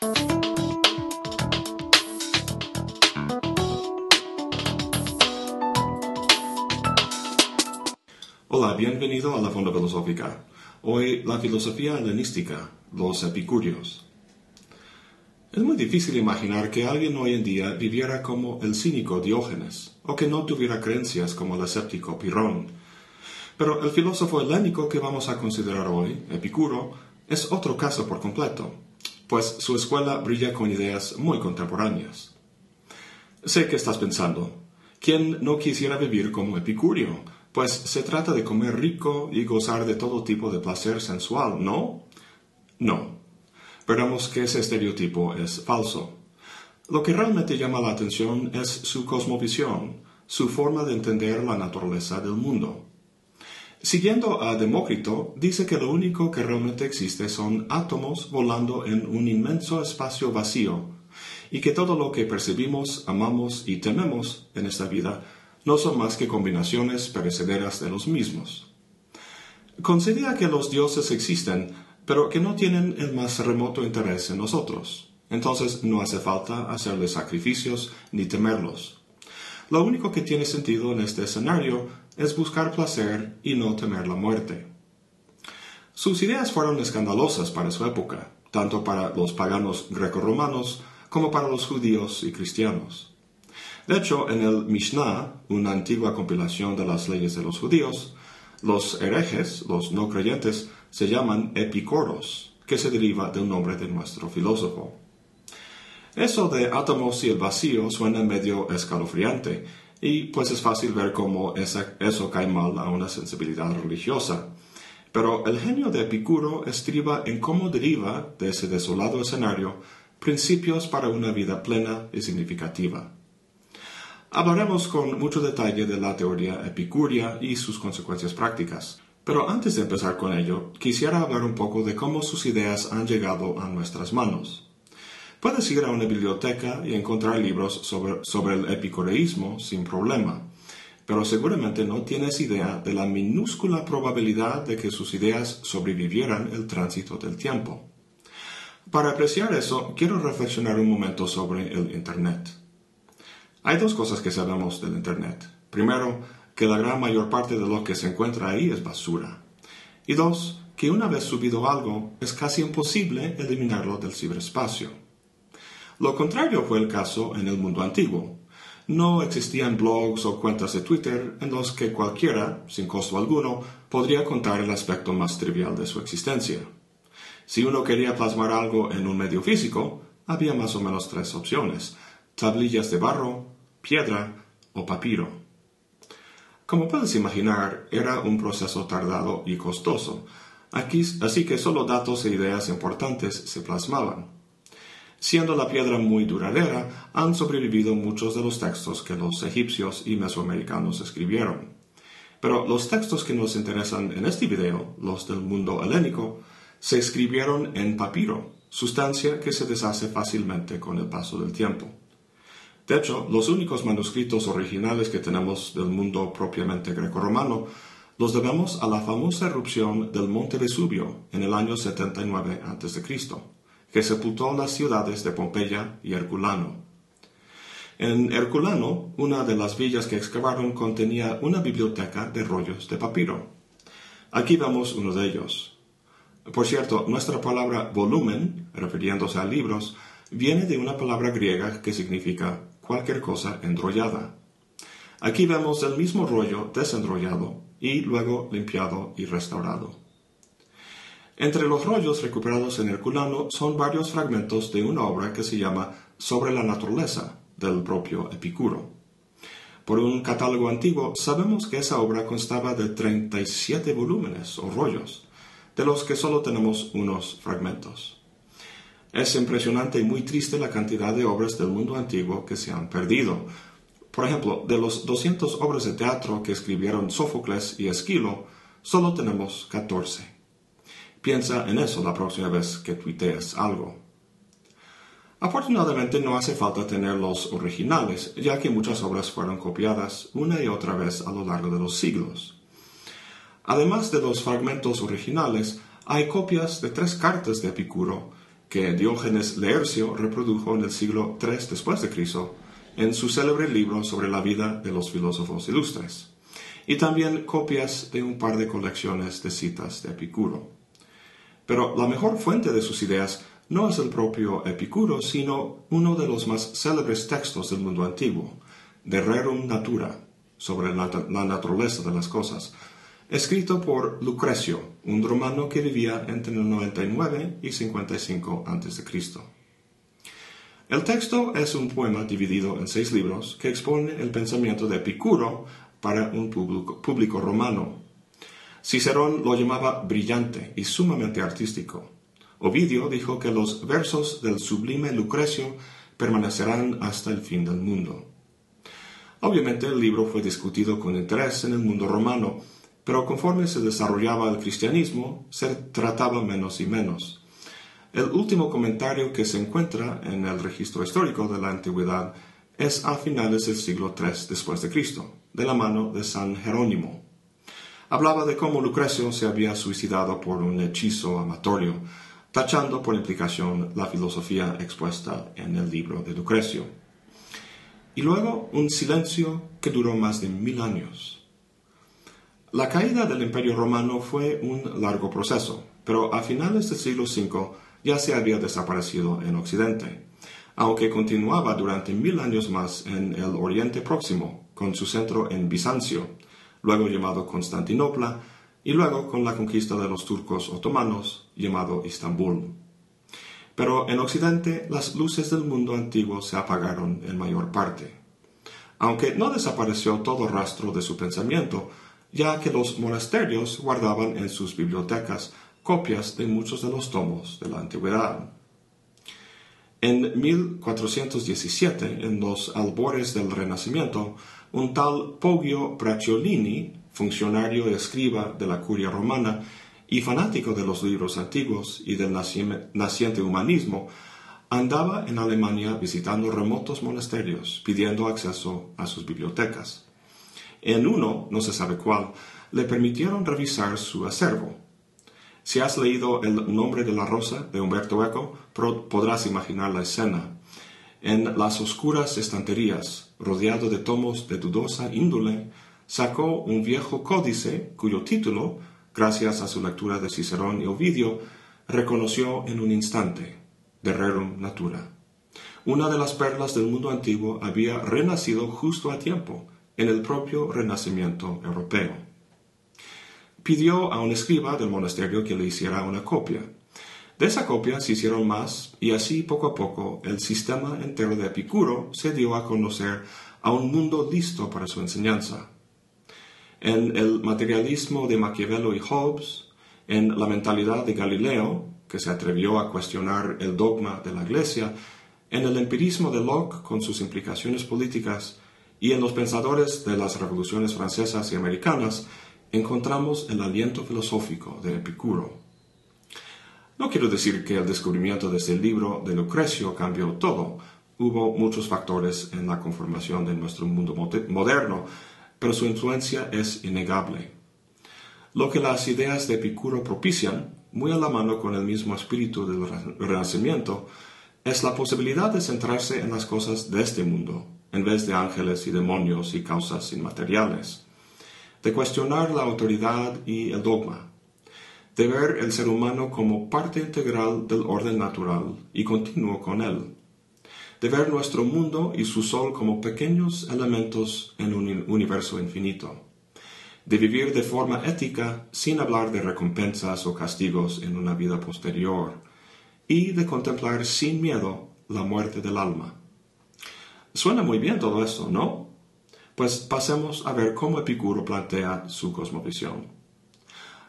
Hola, bienvenido a la Fonda Filosófica. Hoy la filosofía helenística, los epicúreos. Es muy difícil imaginar que alguien hoy en día viviera como el cínico Diógenes, o que no tuviera creencias como el escéptico Pirón. Pero el filósofo helénico que vamos a considerar hoy, Epicuro, es otro caso por completo, pues su escuela brilla con ideas muy contemporáneas. Sé que estás pensando, ¿quién no quisiera vivir como Epicúreo? pues se trata de comer rico y gozar de todo tipo de placer sensual, ¿no? No. Veremos que ese estereotipo es falso. Lo que realmente llama la atención es su cosmovisión, su forma de entender la naturaleza del mundo. Siguiendo a Demócrito, dice que lo único que realmente existe son átomos volando en un inmenso espacio vacío, y que todo lo que percibimos, amamos y tememos en esta vida no son más que combinaciones perecederas de los mismos. Considera que los dioses existen, pero que no tienen el más remoto interés en nosotros. Entonces no hace falta hacerles sacrificios ni temerlos. Lo único que tiene sentido en este escenario es buscar placer y no temer la muerte. Sus ideas fueron escandalosas para su época, tanto para los paganos grecorromanos como para los judíos y cristianos. De hecho, en el Mishnah, una antigua compilación de las leyes de los judíos, los herejes, los no creyentes, se llaman epicoros, que se deriva del nombre de nuestro filósofo. Eso de átomos y el vacío suena medio escalofriante, y pues es fácil ver cómo eso cae mal a una sensibilidad religiosa. Pero el genio de Epicuro estriba en cómo deriva de ese desolado escenario principios para una vida plena y significativa. Hablaremos con mucho detalle de la teoría epicúrea y sus consecuencias prácticas. Pero antes de empezar con ello, quisiera hablar un poco de cómo sus ideas han llegado a nuestras manos. Puedes ir a una biblioteca y encontrar libros sobre, sobre el epicureísmo sin problema, pero seguramente no tienes idea de la minúscula probabilidad de que sus ideas sobrevivieran el tránsito del tiempo. Para apreciar eso, quiero reflexionar un momento sobre el Internet. Hay dos cosas que sabemos del Internet. Primero, que la gran mayor parte de lo que se encuentra ahí es basura. Y dos, que una vez subido algo, es casi imposible eliminarlo del ciberespacio. Lo contrario fue el caso en el mundo antiguo. No existían blogs o cuentas de Twitter en los que cualquiera, sin costo alguno, podría contar el aspecto más trivial de su existencia. Si uno quería plasmar algo en un medio físico, había más o menos tres opciones. Tablillas de barro, piedra o papiro. Como puedes imaginar, era un proceso tardado y costoso, así que solo datos e ideas importantes se plasmaban. Siendo la piedra muy duradera, han sobrevivido muchos de los textos que los egipcios y mesoamericanos escribieron. Pero los textos que nos interesan en este video, los del mundo helénico, se escribieron en papiro, sustancia que se deshace fácilmente con el paso del tiempo. De hecho, los únicos manuscritos originales que tenemos del mundo propiamente grecorromano los debemos a la famosa erupción del monte Vesubio en el año 79 a.C., que sepultó las ciudades de Pompeya y Herculano. En Herculano, una de las villas que excavaron contenía una biblioteca de rollos de papiro. Aquí vemos uno de ellos. Por cierto, nuestra palabra volumen, refiriéndose a libros, viene de una palabra griega que significa cualquier cosa enrollada. Aquí vemos el mismo rollo desenrollado y luego limpiado y restaurado. Entre los rollos recuperados en Herculano son varios fragmentos de una obra que se llama Sobre la naturaleza del propio Epicuro. Por un catálogo antiguo sabemos que esa obra constaba de 37 volúmenes o rollos, de los que solo tenemos unos fragmentos. Es impresionante y muy triste la cantidad de obras del mundo antiguo que se han perdido. Por ejemplo, de los 200 obras de teatro que escribieron Sófocles y Esquilo, solo tenemos 14. Piensa en eso la próxima vez que tuitees algo. Afortunadamente no hace falta tener los originales, ya que muchas obras fueron copiadas una y otra vez a lo largo de los siglos. Además de los fragmentos originales, hay copias de tres cartas de Epicuro que Diógenes Laercio reprodujo en el siglo III después de Cristo en su célebre libro sobre la vida de los filósofos ilustres, y también copias de un par de colecciones de citas de Epicuro. Pero la mejor fuente de sus ideas no es el propio Epicuro, sino uno de los más célebres textos del mundo antiguo, De Rerum Natura, sobre la, naturaleza de las cosas, escrito por Lucrecio, un romano que vivía entre el 99 y 55 a.C. El texto es un poema dividido en seis libros que expone el pensamiento de Epicuro para un público, romano. Cicerón lo llamaba brillante y sumamente artístico. Ovidio dijo que los versos del sublime Lucrecio permanecerán hasta el fin del mundo. Obviamente el libro fue discutido con interés en el mundo romano, pero conforme se desarrollaba el cristianismo, se trataba menos y menos. El último comentario que se encuentra en el registro histórico de la antigüedad es a finales del siglo III después de Cristo, de la mano de San Jerónimo. Hablaba de cómo Lucrecio se había suicidado por un hechizo amatorio, tachando por implicación la filosofía expuesta en el libro de Lucrecio. Y luego un silencio que duró más de mil años. La caída del Imperio Romano fue un largo proceso, pero a finales del siglo V ya se había desaparecido en Occidente, aunque continuaba durante mil años más en el Oriente Próximo, con su centro en Bizancio, luego llamado Constantinopla, y luego con la conquista de los turcos otomanos, llamado Istambul. Pero en Occidente las luces del mundo antiguo se apagaron en mayor parte. Aunque no desapareció todo rastro de su pensamiento, ya que los monasterios guardaban en sus bibliotecas copias de muchos de los tomos de la antigüedad. En 1417, en los albores del Renacimiento, un tal Poggio Bracciolini, funcionario y escriba de la curia romana y fanático de los libros antiguos y del naciente humanismo, andaba en Alemania visitando remotos monasterios, pidiendo acceso a sus bibliotecas. En uno, no se sabe cuál, le permitieron revisar su acervo, si has leído El nombre de la rosa de Humberto Eco, podrás imaginar la escena. En las oscuras estanterías, rodeado de tomos de dudosa índole, sacó un viejo códice cuyo título, gracias a su lectura de Cicerón y Ovidio, reconoció en un instante, de Rerum Natura. Una de las perlas del mundo antiguo había renacido justo a tiempo, en el propio renacimiento europeo pidió a un escriba del monasterio que le hiciera una copia. De esa copia se hicieron más y así poco a poco el sistema entero de Epicuro se dio a conocer a un mundo listo para su enseñanza. En el materialismo de Maquiavelo y Hobbes, en la mentalidad de Galileo, que se atrevió a cuestionar el dogma de la Iglesia, en el empirismo de Locke con sus implicaciones políticas y en los pensadores de las revoluciones francesas y americanas, encontramos el aliento filosófico de Epicuro. No quiero decir que el descubrimiento de este libro de Lucrecio cambió todo. Hubo muchos factores en la conformación de nuestro mundo moderno, pero su influencia es innegable. Lo que las ideas de Epicuro propician, muy a la mano con el mismo espíritu del Renacimiento, es la posibilidad de centrarse en las cosas de este mundo, en vez de ángeles y demonios y causas inmateriales de cuestionar la autoridad y el dogma, de ver el ser humano como parte integral del orden natural y continuo con él, de ver nuestro mundo y su sol como pequeños elementos en un universo infinito, de vivir de forma ética sin hablar de recompensas o castigos en una vida posterior, y de contemplar sin miedo la muerte del alma. Suena muy bien todo eso, ¿no? Pues pasemos a ver cómo Epicuro plantea su cosmovisión.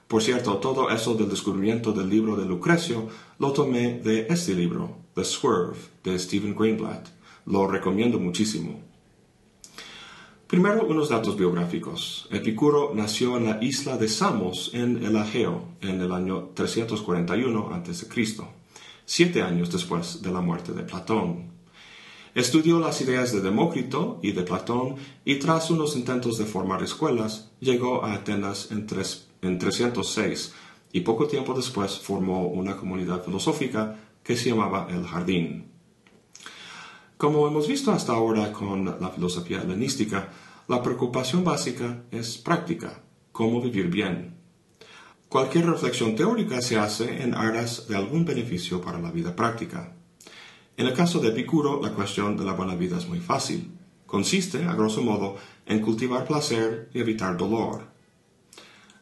Por cierto, todo eso del descubrimiento del libro de Lucrecio lo tomé de este libro, The Swerve, de Stephen Greenblatt. Lo recomiendo muchísimo. Primero, unos datos biográficos. Epicuro nació en la isla de Samos, en el Ageo, en el año 341 a.C., siete años después de la muerte de Platón. Estudió las ideas de Demócrito y de Platón y tras unos intentos de formar escuelas, llegó a Atenas en, 306 y poco tiempo después formó una comunidad filosófica que se llamaba el jardín. Como hemos visto hasta ahora con la filosofía helenística, la preocupación básica es práctica, cómo vivir bien. Cualquier reflexión teórica se hace en aras de algún beneficio para la vida práctica. En el caso de Epicuro, la cuestión de la buena vida es muy fácil. Consiste, a grosso modo, en cultivar placer y evitar dolor.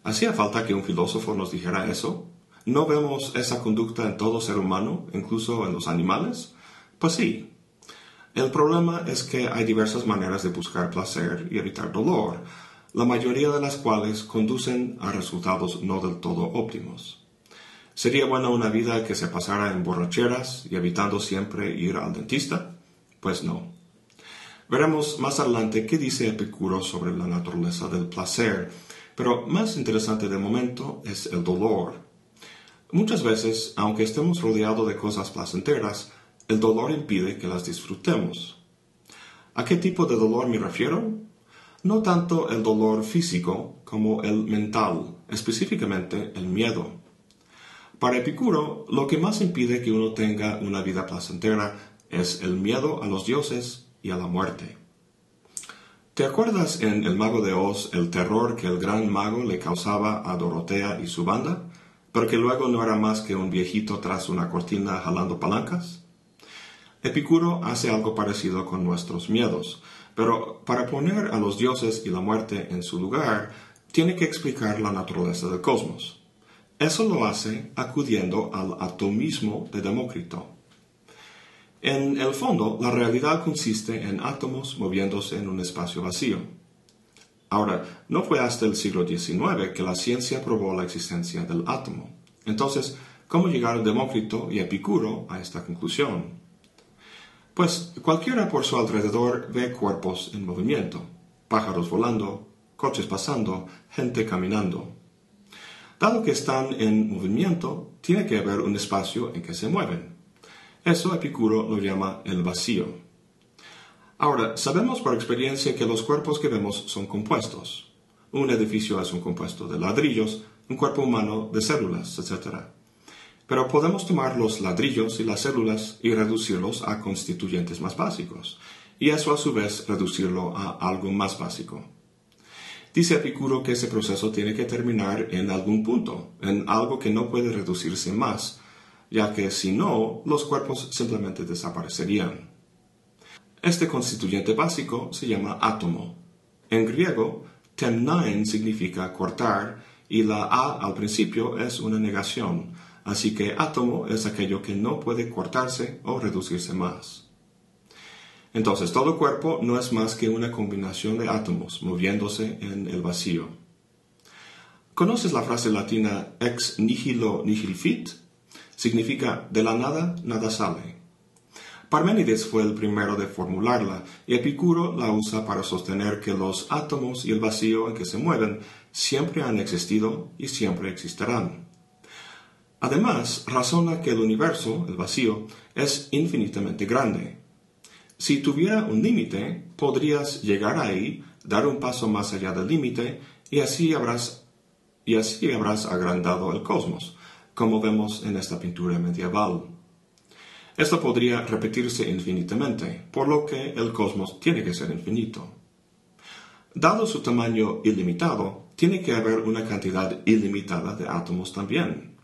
¿Hacía falta que un filósofo nos dijera eso? ¿No vemos esa conducta en todo ser humano, incluso en los animales? Pues sí. El problema es que hay diversas maneras de buscar placer y evitar dolor, la mayoría de las cuales conducen a resultados no del todo óptimos. ¿Sería buena una vida que se pasara en borracheras y evitando siempre ir al dentista? Pues no. Veremos más adelante qué dice Epicuro sobre la naturaleza del placer, pero más interesante de momento es el dolor. Muchas veces, aunque estemos rodeados de cosas placenteras, el dolor impide que las disfrutemos. ¿A qué tipo de dolor me refiero? No tanto el dolor físico como el mental, específicamente el miedo. Para Epicuro, lo que más impide que uno tenga una vida placentera es el miedo a los dioses y a la muerte. ¿Te acuerdas en El mago de Oz el terror que el gran mago le causaba a Dorotea y su banda? pero que luego no era más que un viejito tras una cortina jalando palancas? Epicuro hace algo parecido con nuestros miedos, pero para poner a los dioses y la muerte en su lugar, tiene que explicar la naturaleza del cosmos. Eso lo hace acudiendo al atomismo de Demócrito. En el fondo, la realidad consiste en átomos moviéndose en un espacio vacío. Ahora, no fue hasta el siglo XIX que la ciencia probó la existencia del átomo. Entonces, ¿cómo llegaron Demócrito y Epicuro a esta conclusión? Pues cualquiera por su alrededor ve cuerpos en movimiento, pájaros volando, coches pasando, gente caminando. Dado que están en movimiento, tiene que haber un espacio en que se mueven. Eso Epicuro lo llama el vacío. Ahora, sabemos por experiencia que los cuerpos que vemos son compuestos. Un edificio es un compuesto de ladrillos, un cuerpo humano de células, etc. Pero podemos tomar los ladrillos y las células y reducirlos a constituyentes más básicos, y eso a su vez reducirlo a algo más básico. Dice Epicuro que ese proceso tiene que terminar en algún punto, en algo que no puede reducirse más, ya que si no, los cuerpos simplemente desaparecerían. Este constituyente básico se llama átomo. En griego, temnain significa cortar y la A al principio es una negación, así que átomo es aquello que no puede cortarse o reducirse más. Entonces, todo cuerpo no es más que una combinación de átomos moviéndose en el vacío. ¿Conoces la frase latina ex nihilo nihil fit? Significa de la nada nada sale. Parménides fue el primero de formularla, y Epicuro la usa para sostener que los átomos y el vacío en que se mueven siempre han existido y siempre existirán. Además, razona que el universo, el vacío, es infinitamente grande. Si tuviera un límite, podrías llegar ahí, dar un paso más allá del límite, y así habrás y así habrás agrandado el cosmos, como vemos en esta pintura medieval. Esto podría repetirse infinitamente, por lo que el cosmos tiene que ser infinito. Dado su tamaño ilimitado, tiene que haber una cantidad ilimitada de átomos también.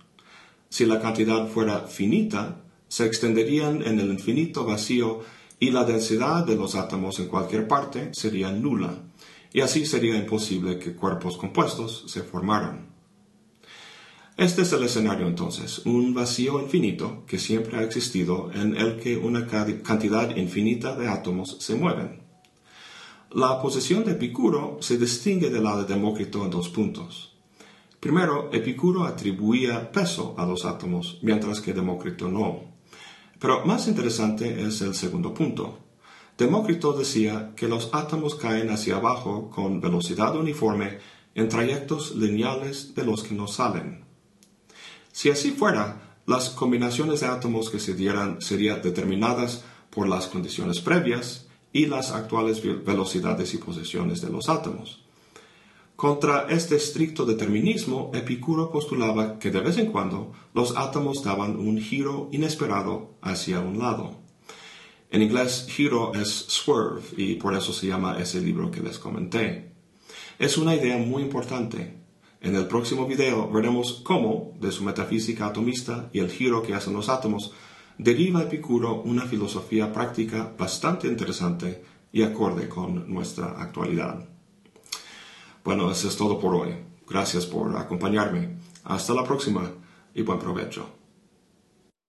Si la cantidad fuera finita, se extenderían en el infinito vacío y la densidad de los átomos en cualquier parte sería nula, y así sería imposible que cuerpos compuestos se formaran. Este es el escenario entonces, un vacío infinito que siempre ha existido en el que una cantidad infinita de átomos se mueven. La posición de Epicuro se distingue de la de Demócrito en dos puntos. Primero, Epicuro atribuía peso a los átomos, mientras que Demócrito no. Pero más interesante es el segundo punto. Demócrito decía que los átomos caen hacia abajo con velocidad uniforme en trayectos lineales de los que no salen. Si así fuera, las combinaciones de átomos que se dieran serían determinadas por las condiciones previas y las actuales velocidades y posiciones de los átomos. Contra este estricto determinismo, Epicuro postulaba que de vez en cuando los átomos daban un giro inesperado hacia un lado. En inglés, giro es swerve y por eso se llama ese libro que les comenté. Es una idea muy importante. En el próximo video veremos cómo, de su metafísica atomista y el giro que hacen los átomos, deriva Epicuro una filosofía práctica bastante interesante y acorde con nuestra actualidad. Bueno, eso es todo por hoy. Gracias por acompañarme. Hasta la próxima y buen provecho.